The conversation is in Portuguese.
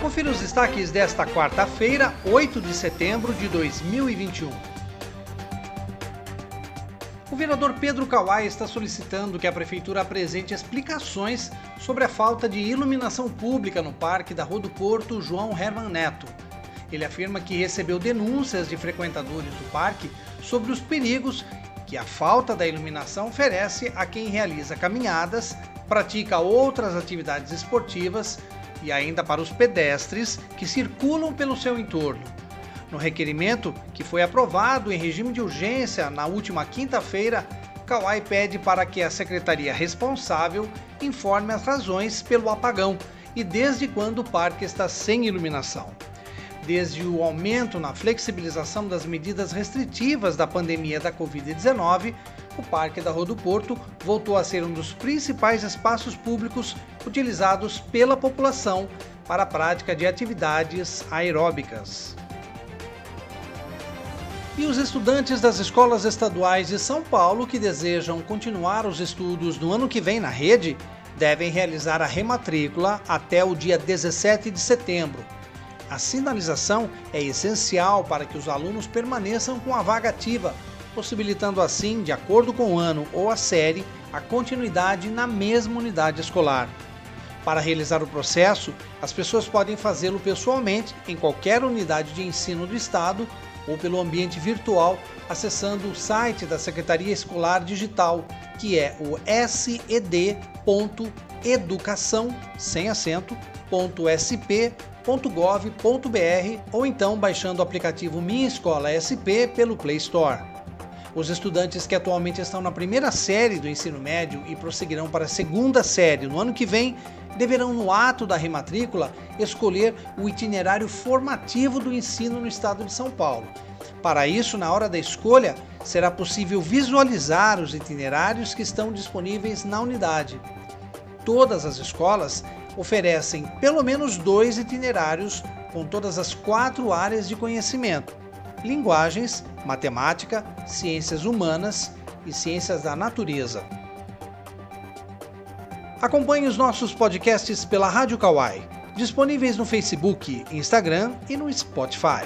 Confira os destaques desta quarta-feira, 8 de setembro de 2021. O vereador Pedro Kawai está solicitando que a prefeitura apresente explicações sobre a falta de iluminação pública no parque da Rua do Porto João Herman Neto. Ele afirma que recebeu denúncias de frequentadores do parque sobre os perigos que a falta da iluminação oferece a quem realiza caminhadas, pratica outras atividades esportivas e ainda para os pedestres que circulam pelo seu entorno. No requerimento, que foi aprovado em regime de urgência na última quinta-feira, Kawai pede para que a secretaria responsável informe as razões pelo apagão e desde quando o parque está sem iluminação. Desde o aumento na flexibilização das medidas restritivas da pandemia da Covid-19, o Parque da Rua do Porto voltou a ser um dos principais espaços públicos utilizados pela população para a prática de atividades aeróbicas. E os estudantes das escolas estaduais de São Paulo que desejam continuar os estudos no ano que vem na rede devem realizar a rematrícula até o dia 17 de setembro a sinalização é essencial para que os alunos permaneçam com a vaga ativa, possibilitando assim, de acordo com o ano ou a série, a continuidade na mesma unidade escolar. Para realizar o processo, as pessoas podem fazê-lo pessoalmente em qualquer unidade de ensino do Estado ou pelo ambiente virtual, acessando o site da Secretaria Escolar Digital, que é o sed.educação, sem acento, ou então baixando o aplicativo Minha Escola SP pelo Play Store. Os estudantes que atualmente estão na primeira série do ensino médio e prosseguirão para a segunda série no ano que vem deverão, no ato da rematrícula, escolher o itinerário formativo do ensino no estado de São Paulo. Para isso, na hora da escolha, será possível visualizar os itinerários que estão disponíveis na unidade. Todas as escolas oferecem pelo menos dois itinerários com todas as quatro áreas de conhecimento: linguagens, matemática, ciências humanas e ciências da natureza. Acompanhe os nossos podcasts pela Rádio Kawai, disponíveis no Facebook, Instagram e no Spotify.